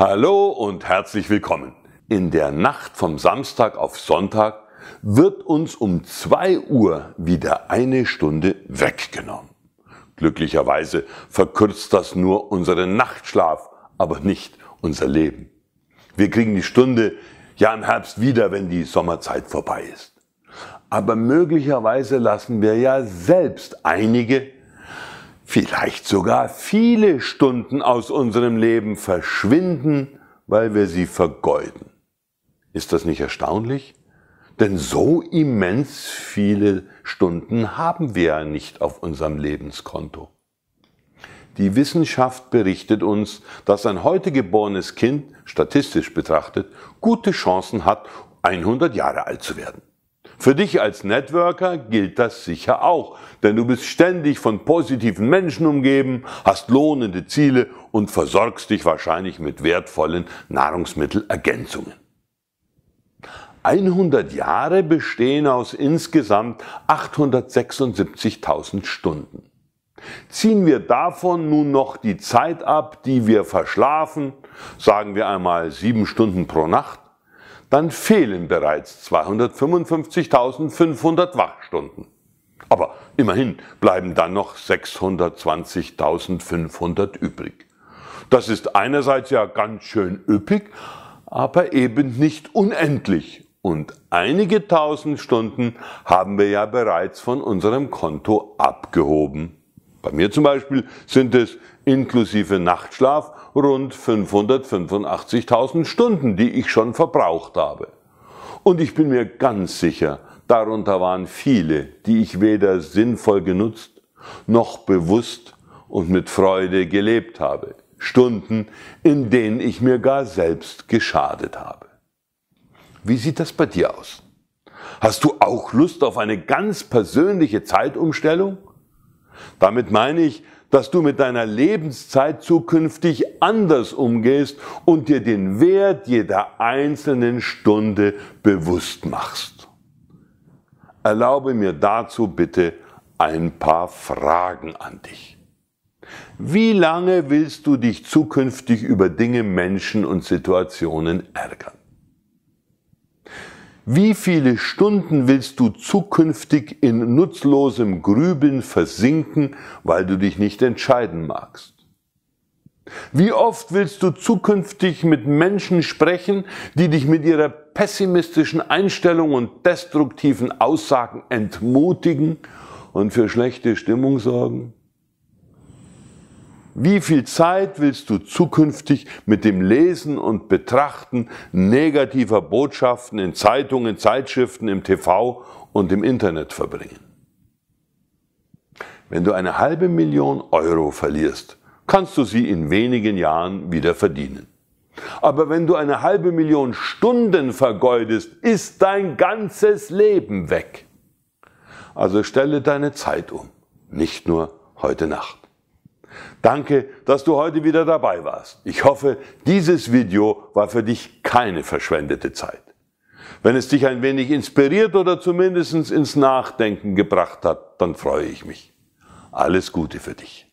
Hallo und herzlich willkommen. In der Nacht vom Samstag auf Sonntag wird uns um zwei Uhr wieder eine Stunde weggenommen. Glücklicherweise verkürzt das nur unseren Nachtschlaf, aber nicht unser Leben. Wir kriegen die Stunde ja im Herbst wieder, wenn die Sommerzeit vorbei ist. Aber möglicherweise lassen wir ja selbst einige vielleicht sogar viele Stunden aus unserem Leben verschwinden, weil wir sie vergeuden. Ist das nicht erstaunlich? Denn so immens viele Stunden haben wir ja nicht auf unserem Lebenskonto. Die Wissenschaft berichtet uns, dass ein heute geborenes Kind, statistisch betrachtet, gute Chancen hat, 100 Jahre alt zu werden. Für dich als Networker gilt das sicher auch, denn du bist ständig von positiven Menschen umgeben, hast lohnende Ziele und versorgst dich wahrscheinlich mit wertvollen Nahrungsmittelergänzungen. 100 Jahre bestehen aus insgesamt 876.000 Stunden. Ziehen wir davon nun noch die Zeit ab, die wir verschlafen, sagen wir einmal sieben Stunden pro Nacht, dann fehlen bereits 255.500 Wachstunden. Aber immerhin bleiben dann noch 620.500 übrig. Das ist einerseits ja ganz schön üppig, aber eben nicht unendlich. Und einige tausend Stunden haben wir ja bereits von unserem Konto abgehoben. Bei mir zum Beispiel sind es inklusive Nachtschlaf rund 585.000 Stunden, die ich schon verbraucht habe. Und ich bin mir ganz sicher, darunter waren viele, die ich weder sinnvoll genutzt, noch bewusst und mit Freude gelebt habe. Stunden, in denen ich mir gar selbst geschadet habe. Wie sieht das bei dir aus? Hast du auch Lust auf eine ganz persönliche Zeitumstellung? Damit meine ich, dass du mit deiner Lebenszeit zukünftig anders umgehst und dir den Wert jeder einzelnen Stunde bewusst machst. Erlaube mir dazu bitte ein paar Fragen an dich. Wie lange willst du dich zukünftig über Dinge, Menschen und Situationen ärgern? Wie viele Stunden willst du zukünftig in nutzlosem Grübeln versinken, weil du dich nicht entscheiden magst? Wie oft willst du zukünftig mit Menschen sprechen, die dich mit ihrer pessimistischen Einstellung und destruktiven Aussagen entmutigen und für schlechte Stimmung sorgen? Wie viel Zeit willst du zukünftig mit dem Lesen und Betrachten negativer Botschaften in Zeitungen, Zeitschriften, im TV und im Internet verbringen? Wenn du eine halbe Million Euro verlierst, kannst du sie in wenigen Jahren wieder verdienen. Aber wenn du eine halbe Million Stunden vergeudest, ist dein ganzes Leben weg. Also stelle deine Zeit um, nicht nur heute Nacht. Danke, dass du heute wieder dabei warst. Ich hoffe, dieses Video war für dich keine verschwendete Zeit. Wenn es dich ein wenig inspiriert oder zumindest ins Nachdenken gebracht hat, dann freue ich mich. Alles Gute für dich.